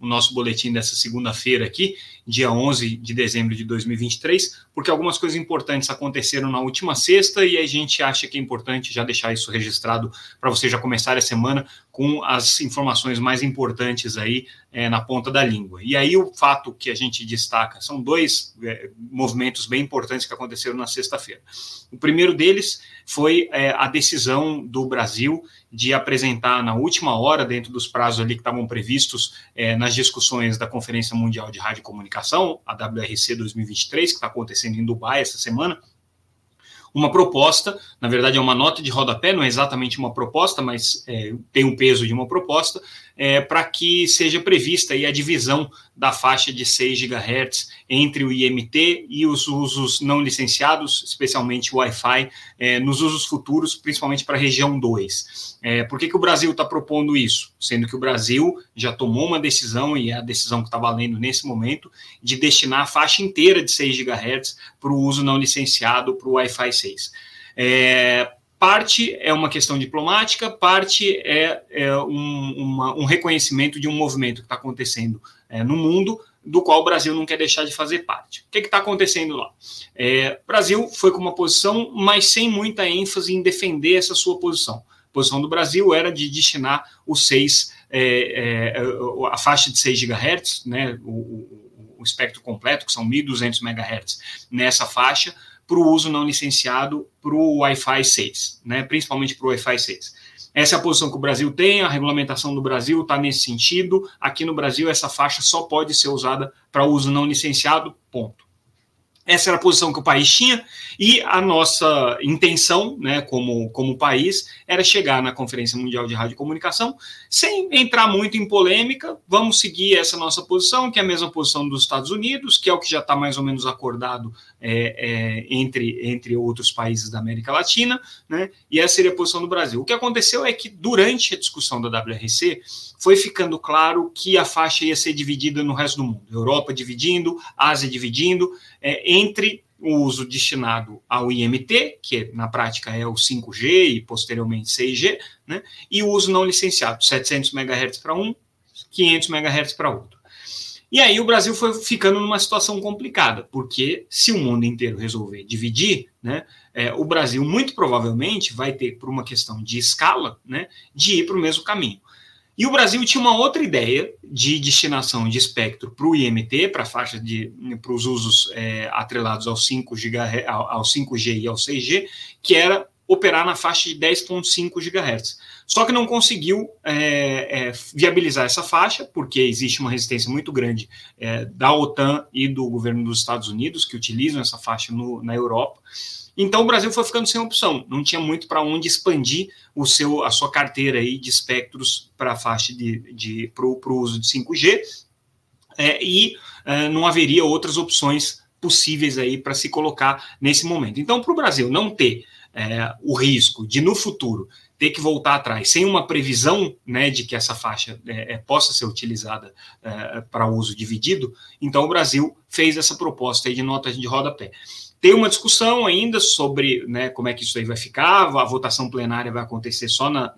o nosso boletim dessa segunda-feira aqui, dia 11 de dezembro de 2023, porque algumas coisas importantes aconteceram na última sexta e a gente acha que é importante já deixar isso registrado para você já começar a semana com as informações mais importantes aí é, na ponta da língua. E aí o fato que a gente destaca são dois é, movimentos bem importantes que aconteceram na sexta-feira. O primeiro deles foi é, a decisão do Brasil de apresentar na última hora, dentro dos prazos ali que estavam previstos é, nas discussões da Conferência Mundial de Rádio e Comunicação, a WRC 2023, que está acontecendo em Dubai essa semana, uma proposta, na verdade é uma nota de rodapé, não é exatamente uma proposta, mas é, tem o peso de uma proposta, é, para que seja prevista aí a divisão da faixa de 6 GHz entre o IMT e os usos não licenciados, especialmente o Wi-Fi, é, nos usos futuros, principalmente para a região 2. É, por que, que o Brasil está propondo isso? Sendo que o Brasil já tomou uma decisão, e é a decisão que está valendo nesse momento, de destinar a faixa inteira de 6 GHz para o uso não licenciado para o Wi-Fi 6. É, parte é uma questão diplomática, parte é, é um, uma, um, reconhecimento de um movimento que está acontecendo é, no mundo, do qual o Brasil não quer deixar de fazer parte. O que está acontecendo lá? É, o Brasil foi com uma posição, mas sem muita ênfase em defender essa sua posição. A posição do Brasil era de destinar os seis, é, é, a faixa de 6 GHz, né, o, o, o espectro completo, que são 1.200 MHz, nessa faixa, para o uso não licenciado para o Wi-Fi 6, né, principalmente para o Wi-Fi 6. Essa é a posição que o Brasil tem, a regulamentação do Brasil está nesse sentido. Aqui no Brasil, essa faixa só pode ser usada para uso não licenciado, ponto. Essa era a posição que o país tinha, e a nossa intenção, né, como, como país, era chegar na Conferência Mundial de Rádio e Comunicação, sem entrar muito em polêmica, vamos seguir essa nossa posição, que é a mesma posição dos Estados Unidos, que é o que já está mais ou menos acordado é, é, entre, entre outros países da América Latina, né, e essa seria a posição do Brasil. O que aconteceu é que, durante a discussão da WRC, foi ficando claro que a faixa ia ser dividida no resto do mundo, Europa dividindo, Ásia dividindo, é, entre o uso destinado ao IMT, que na prática é o 5G e posteriormente 6G, né, e o uso não licenciado, 700 MHz para um, 500 MHz para outro. E aí o Brasil foi ficando numa situação complicada, porque se o mundo inteiro resolver dividir, né, é, o Brasil muito provavelmente vai ter, por uma questão de escala, né, de ir para o mesmo caminho. E o Brasil tinha uma outra ideia de destinação de espectro para o IMT, para a faixa de para os usos é, atrelados ao 5 GHz, ao, ao 5G e ao 6G, que era operar na faixa de 10,5 GHz. Só que não conseguiu é, é, viabilizar essa faixa, porque existe uma resistência muito grande é, da OTAN e do governo dos Estados Unidos, que utilizam essa faixa no, na Europa. Então o Brasil foi ficando sem opção, não tinha muito para onde expandir o seu, a sua carteira aí de espectros para a faixa de, de para o uso de 5G, é, e é, não haveria outras opções possíveis aí para se colocar nesse momento. Então, para o Brasil não ter é, o risco de no futuro ter que voltar atrás sem uma previsão né, de que essa faixa é, é possa ser utilizada é, para uso dividido, então o Brasil fez essa proposta de nota de rodapé. Tem uma discussão ainda sobre né, como é que isso aí vai ficar. A votação plenária vai acontecer só na,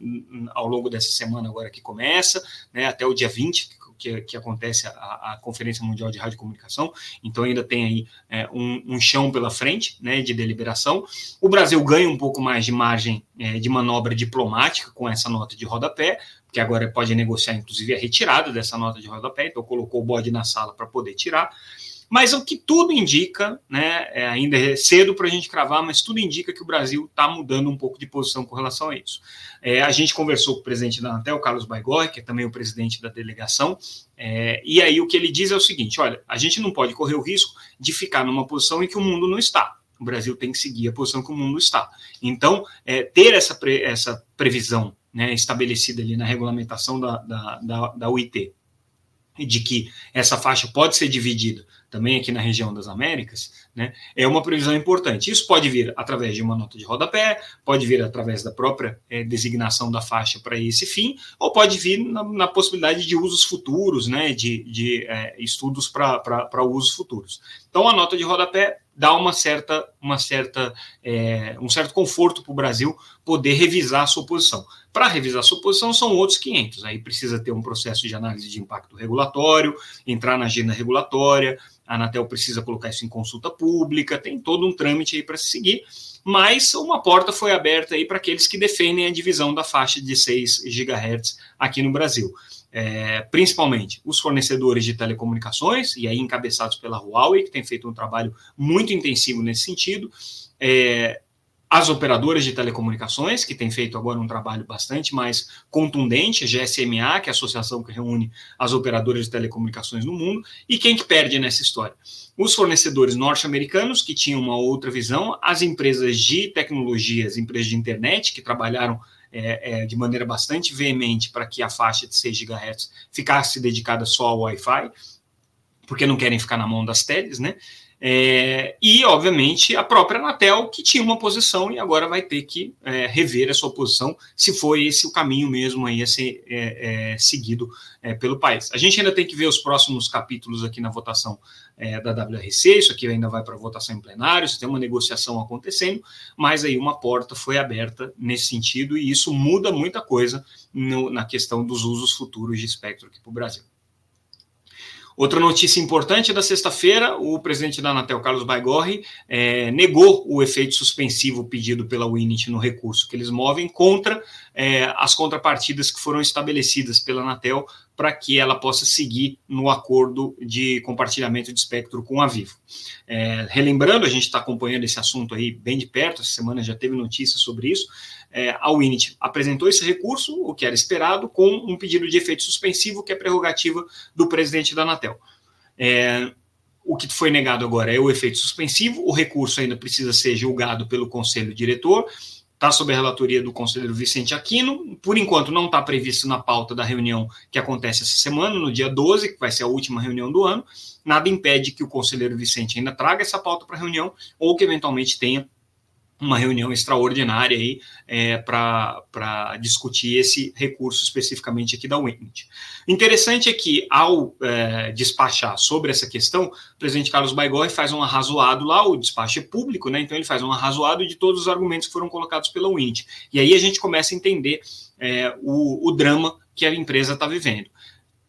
ao longo dessa semana, agora que começa, né, até o dia 20, que, que acontece a, a, Conferência Mundial de Rádio Comunicação. Então, ainda tem aí é, um, um, chão pela frente né, de deliberação. O Brasil ganha um pouco mais de margem é, de manobra diplomática com essa nota de rodapé, que agora pode negociar, inclusive, a retirada dessa nota de rodapé. Então, colocou o bode na sala para poder tirar. Mas o que tudo indica, né, é ainda é cedo para a gente cravar, mas tudo indica que o Brasil está mudando um pouco de posição com relação a isso. É, a gente conversou com o presidente da Anatel, Carlos Baigorre, que é também o presidente da delegação, é, e aí o que ele diz é o seguinte: olha, a gente não pode correr o risco de ficar numa posição em que o mundo não está. O Brasil tem que seguir a posição que o mundo está. Então, é, ter essa, pre, essa previsão né, estabelecida ali na regulamentação da, da, da, da UIT de que essa faixa pode ser dividida também aqui na região das Américas, né, é uma previsão importante. Isso pode vir através de uma nota de rodapé, pode vir através da própria é, designação da faixa para esse fim, ou pode vir na, na, possibilidade de usos futuros, né, de, de é, estudos para usos futuros. Então, a nota de rodapé dá uma certa, uma certa, é, um certo conforto para o Brasil poder revisar a sua posição. Para revisar a sua posição são outros 500. Aí precisa ter um processo de análise de impacto regulatório, entrar na agenda regulatória, a Anatel precisa colocar isso em consulta pública, tem todo um trâmite aí para se seguir, mas uma porta foi aberta aí para aqueles que defendem a divisão da faixa de 6 GHz aqui no Brasil. É, principalmente os fornecedores de telecomunicações, e aí encabeçados pela Huawei, que tem feito um trabalho muito intensivo nesse sentido, é, as operadoras de telecomunicações, que tem feito agora um trabalho bastante mais contundente, GSMA, que é a associação que reúne as operadoras de telecomunicações no mundo, e quem que perde nessa história? Os fornecedores norte-americanos, que tinham uma outra visão, as empresas de tecnologia, as empresas de internet, que trabalharam é, é, de maneira bastante veemente para que a faixa de 6 GHz ficasse dedicada só ao Wi-Fi, porque não querem ficar na mão das TEDs, né? É, e, obviamente, a própria Anatel, que tinha uma posição e agora vai ter que é, rever a sua posição, se foi esse o caminho mesmo aí a ser é, é seguido é, pelo país. A gente ainda tem que ver os próximos capítulos aqui na votação é, da WRC, isso aqui ainda vai para votação em plenário, tem uma negociação acontecendo, mas aí uma porta foi aberta nesse sentido e isso muda muita coisa no, na questão dos usos futuros de espectro aqui para o Brasil. Outra notícia importante da sexta-feira: o presidente da Anatel, Carlos Baigorre, é, negou o efeito suspensivo pedido pela Winit no recurso que eles movem contra é, as contrapartidas que foram estabelecidas pela Anatel para que ela possa seguir no acordo de compartilhamento de espectro com a Vivo. É, relembrando, a gente está acompanhando esse assunto aí bem de perto, essa semana já teve notícia sobre isso. É, a Winit apresentou esse recurso, o que era esperado, com um pedido de efeito suspensivo, que é prerrogativa do presidente da Anatel. É, o que foi negado agora é o efeito suspensivo, o recurso ainda precisa ser julgado pelo conselho diretor, está sob a relatoria do conselheiro Vicente Aquino. Por enquanto, não está previsto na pauta da reunião que acontece essa semana, no dia 12, que vai ser a última reunião do ano. Nada impede que o conselheiro Vicente ainda traga essa pauta para a reunião ou que eventualmente tenha uma reunião extraordinária aí é, para discutir esse recurso especificamente aqui da Winit. Interessante é que, ao é, despachar sobre essa questão, o presidente Carlos Baigorre faz um arrazoado lá, o despacho é público, né? Então ele faz um arrazoado de todos os argumentos que foram colocados pela Winit. E aí a gente começa a entender é, o, o drama que a empresa está vivendo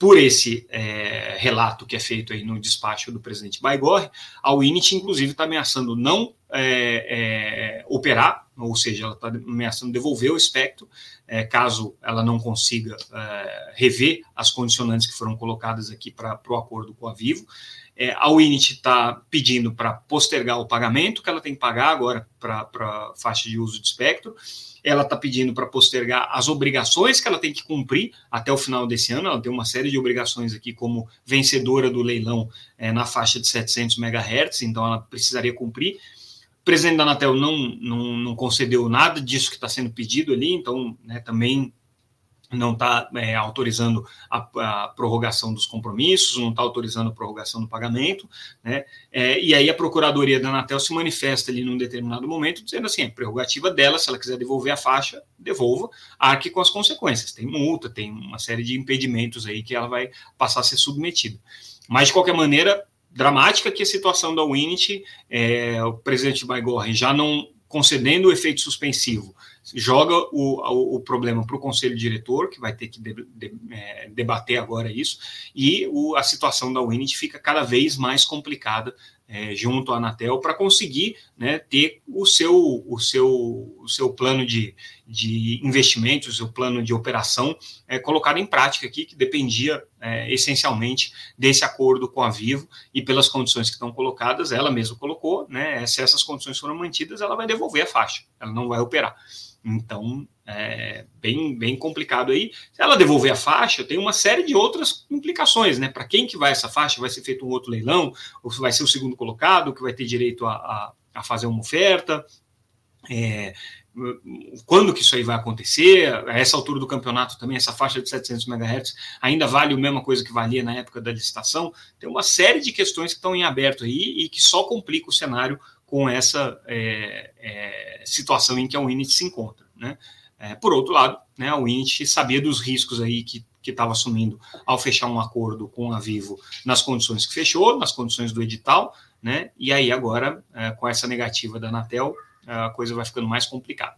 por esse é, relato que é feito aí no despacho do presidente Baigorre, a Winit, inclusive, está ameaçando não é, é, operar, ou seja, ela está ameaçando devolver o espectro, é, caso ela não consiga é, rever as condicionantes que foram colocadas aqui para o acordo com a Vivo. É, a Winit está pedindo para postergar o pagamento que ela tem que pagar agora para a faixa de uso de espectro ela está pedindo para postergar as obrigações que ela tem que cumprir até o final desse ano. Ela tem uma série de obrigações aqui como vencedora do leilão é, na faixa de 700 MHz, então ela precisaria cumprir. O presidente da Anatel não, não, não concedeu nada disso que está sendo pedido ali, então né, também não está é, autorizando a, a, prorrogação dos compromissos, não está autorizando a prorrogação do pagamento, né? É, e aí a Procuradoria da Anatel se manifesta ali num determinado momento, dizendo assim, é prerrogativa dela, se ela quiser devolver a faixa, devolva, arque com as consequências. Tem multa, tem uma série de impedimentos aí que ela vai passar a ser submetida. Mas, de qualquer maneira, dramática que a situação da Winit, é, o presidente Baigorre já não concedendo o efeito suspensivo, joga o, o, problema para o conselho diretor, que vai ter que de, de, é, debater agora isso, e o, a situação da Winit fica cada vez mais complicada é, junto à Anatel para conseguir né, ter o seu, o seu, o seu plano de, de investimentos, o seu plano de operação é, colocado em prática aqui, que dependia é, essencialmente desse acordo com a Vivo e pelas condições que estão colocadas, ela mesma colocou, né, se essas condições foram mantidas, ela vai devolver a faixa, ela não vai operar. Então, é bem, bem complicado aí. Se ela devolver a faixa, tem uma série de outras implicações, né? Para quem que vai essa faixa? Vai ser feito um outro leilão? Ou vai ser o segundo colocado que vai ter direito a, a, a fazer uma oferta? É, quando que isso aí vai acontecer, a essa altura do campeonato também, essa faixa de 700 MHz ainda vale a mesma coisa que valia na época da licitação, tem uma série de questões que estão em aberto aí e que só complica o cenário com essa é, é, situação em que a Unity se encontra, né? É, por outro lado, né, a Unity sabia dos riscos aí que que estava assumindo ao fechar um acordo com a Vivo nas condições que fechou, nas condições do edital, né? E aí agora, é, com essa negativa da Anatel, a coisa vai ficando mais complicada.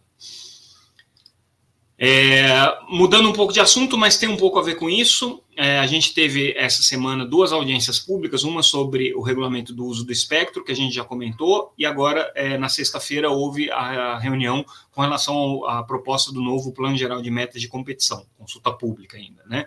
É, mudando um pouco de assunto, mas tem um pouco a ver com isso. É, a gente teve essa semana duas audiências públicas, uma sobre o regulamento do uso do espectro, que a gente já comentou, e agora, é, na sexta-feira, houve a, a, reunião com relação à proposta do novo Plano Geral de Metas de Competição, consulta pública ainda, né?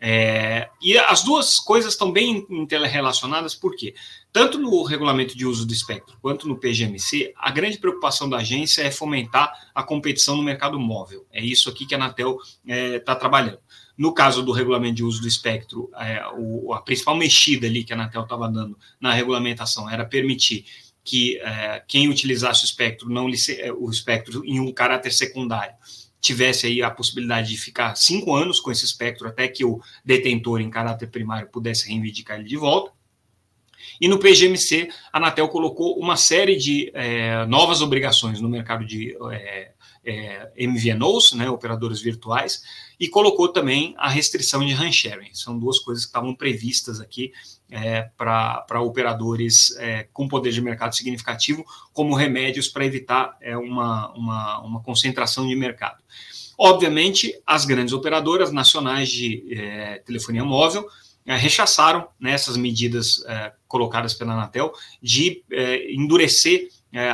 É, e as duas coisas estão bem interrelacionadas, porque tanto no regulamento de uso do espectro quanto no PGMC, a grande preocupação da agência é fomentar a competição no mercado móvel. É isso aqui que a Anatel está é, trabalhando. No caso do regulamento de uso do espectro, é, o, a principal mexida ali que a Anatel estava dando na regulamentação era permitir que é, quem utilizasse o espectro, não o espectro em um caráter secundário, tivesse aí a possibilidade de ficar cinco anos com esse espectro até que o detentor em caráter primário pudesse reivindicar ele de volta. E no PGMC, a Anatel colocou uma série de é, novas obrigações no mercado de é, é, MVNOs, né, operadores virtuais, e colocou também a restrição de RAN sharing. São duas coisas que estavam previstas aqui é, para operadores é, com poder de mercado significativo, como remédios para evitar é, uma, uma, uma, concentração de mercado. Obviamente, as grandes operadoras nacionais de é, telefonia móvel é, rechaçaram né, essas medidas é, colocadas pela Anatel de endurecer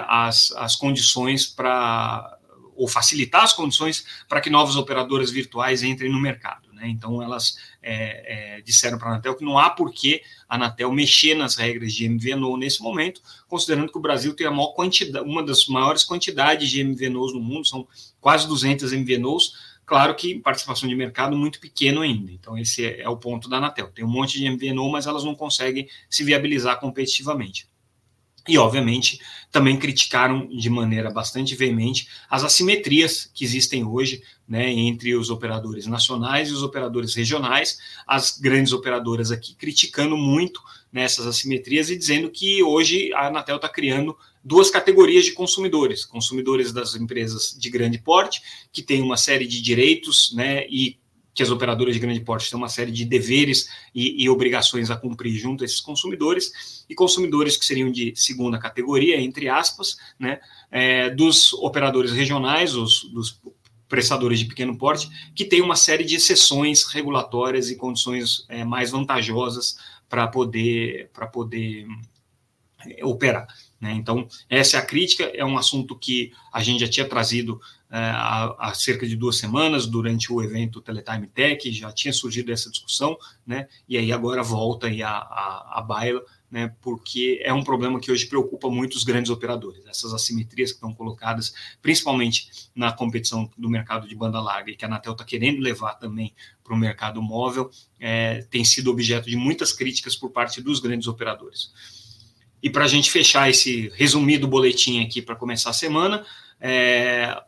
as, as condições para ou facilitar as condições para que novas operadoras virtuais entrem no mercado. Né? Então, elas é, é, disseram para a Anatel que não há por que a Anatel mexer nas regras de MVNO nesse momento, considerando que o Brasil tem a maior quantidade, uma das maiores quantidades de MVNOs no mundo, são quase 200 MVNOs, Claro que participação de mercado muito pequeno ainda. Então, esse é, é o ponto da Anatel. Tem um monte de MVNO, mas elas não conseguem se viabilizar competitivamente. E, obviamente, também criticaram de maneira bastante veemente as assimetrias que existem hoje né, entre os operadores nacionais e os operadores regionais, as grandes operadoras aqui criticando muito nessas assimetrias e dizendo que hoje a Anatel está criando duas categorias de consumidores: consumidores das empresas de grande porte, que têm uma série de direitos né, e que as operadoras de grande porte têm uma série de deveres e, e, obrigações a cumprir junto a esses consumidores, e consumidores que seriam de segunda categoria, entre aspas, né, é, dos operadores regionais, os, dos prestadores de pequeno porte, que têm uma série de exceções regulatórias e condições é, mais vantajosas para poder, poder é, operar. Né? Então, essa é a crítica, é um assunto que a gente já tinha trazido é, há, há, cerca de duas semanas, durante o evento Teletime Tech, já tinha surgido essa discussão, né? e aí agora volta aí a, a, a baila, né, porque é um problema que hoje preocupa muito os grandes operadores. Essas assimetrias que estão colocadas, principalmente na competição do mercado de banda larga, e que a Anatel está querendo levar também para o mercado móvel, é, tem sido objeto de muitas críticas por parte dos grandes operadores. E para a gente fechar esse resumido boletim aqui para começar a semana, é,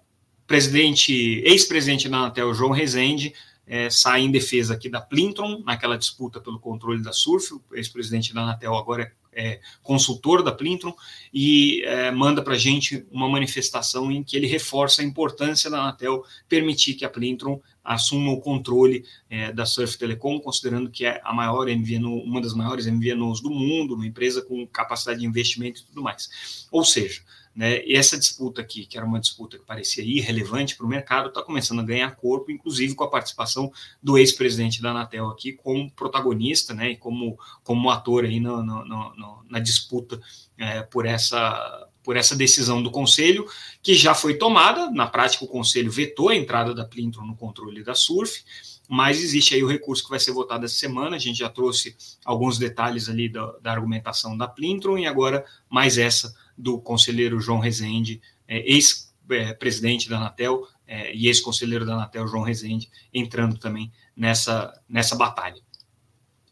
presidente, ex-presidente da Anatel, João Rezende, é, sai em defesa aqui da Plintron, naquela disputa pelo controle da Surf, o ex-presidente da Anatel agora é, é consultor da Plintron, e é, manda para a gente uma manifestação em que ele reforça a importância da Anatel permitir que a Plintron assuma o controle é, da Surf Telecom, considerando que é a maior MVNO, uma das maiores MVNOs do mundo, uma empresa com capacidade de investimento e tudo mais. Ou seja, né, e essa disputa aqui, que era uma disputa que parecia irrelevante para o mercado, está começando a ganhar corpo, inclusive com a participação do ex-presidente da Anatel aqui como protagonista, né, e como, como ator aí no, no, no, na disputa é, por essa por essa decisão do Conselho, que já foi tomada. Na prática, o Conselho vetou a entrada da Plintron no controle da SURF, mas existe aí o recurso que vai ser votado essa semana. A gente já trouxe alguns detalhes ali da, da argumentação da Plintron e agora mais essa do conselheiro João Rezende, é, ex-presidente da Anatel é, e ex-conselheiro da Anatel, João Rezende, entrando também nessa, nessa batalha.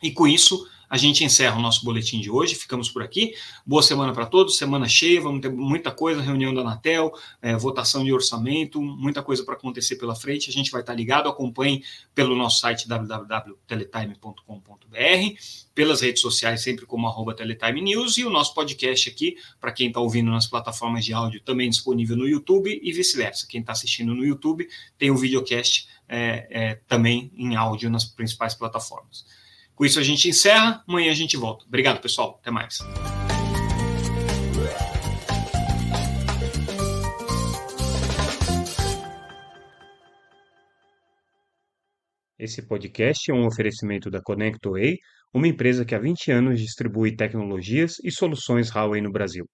E com isso, a gente encerra o nosso boletim de hoje. Ficamos por aqui. Boa semana para todos, semana cheia, vamos ter muita coisa, reunião da Anatel, é, votação de orçamento, muita coisa para acontecer pela frente. A gente vai estar ligado, acompanhe pelo nosso site www.teletime.com.br, pelas redes sociais, sempre como arroba Teletime News, e o nosso podcast aqui, para quem está ouvindo nas plataformas de áudio, também disponível no YouTube e vice-versa. Quem está assistindo no YouTube tem o videocast é, é, também em áudio nas principais plataformas. Com isso a gente encerra, amanhã a gente volta. Obrigado, pessoal. Até mais. Esse podcast é um oferecimento da ConnectWay, uma empresa que há 20 anos distribui tecnologias e soluções Huawei no Brasil.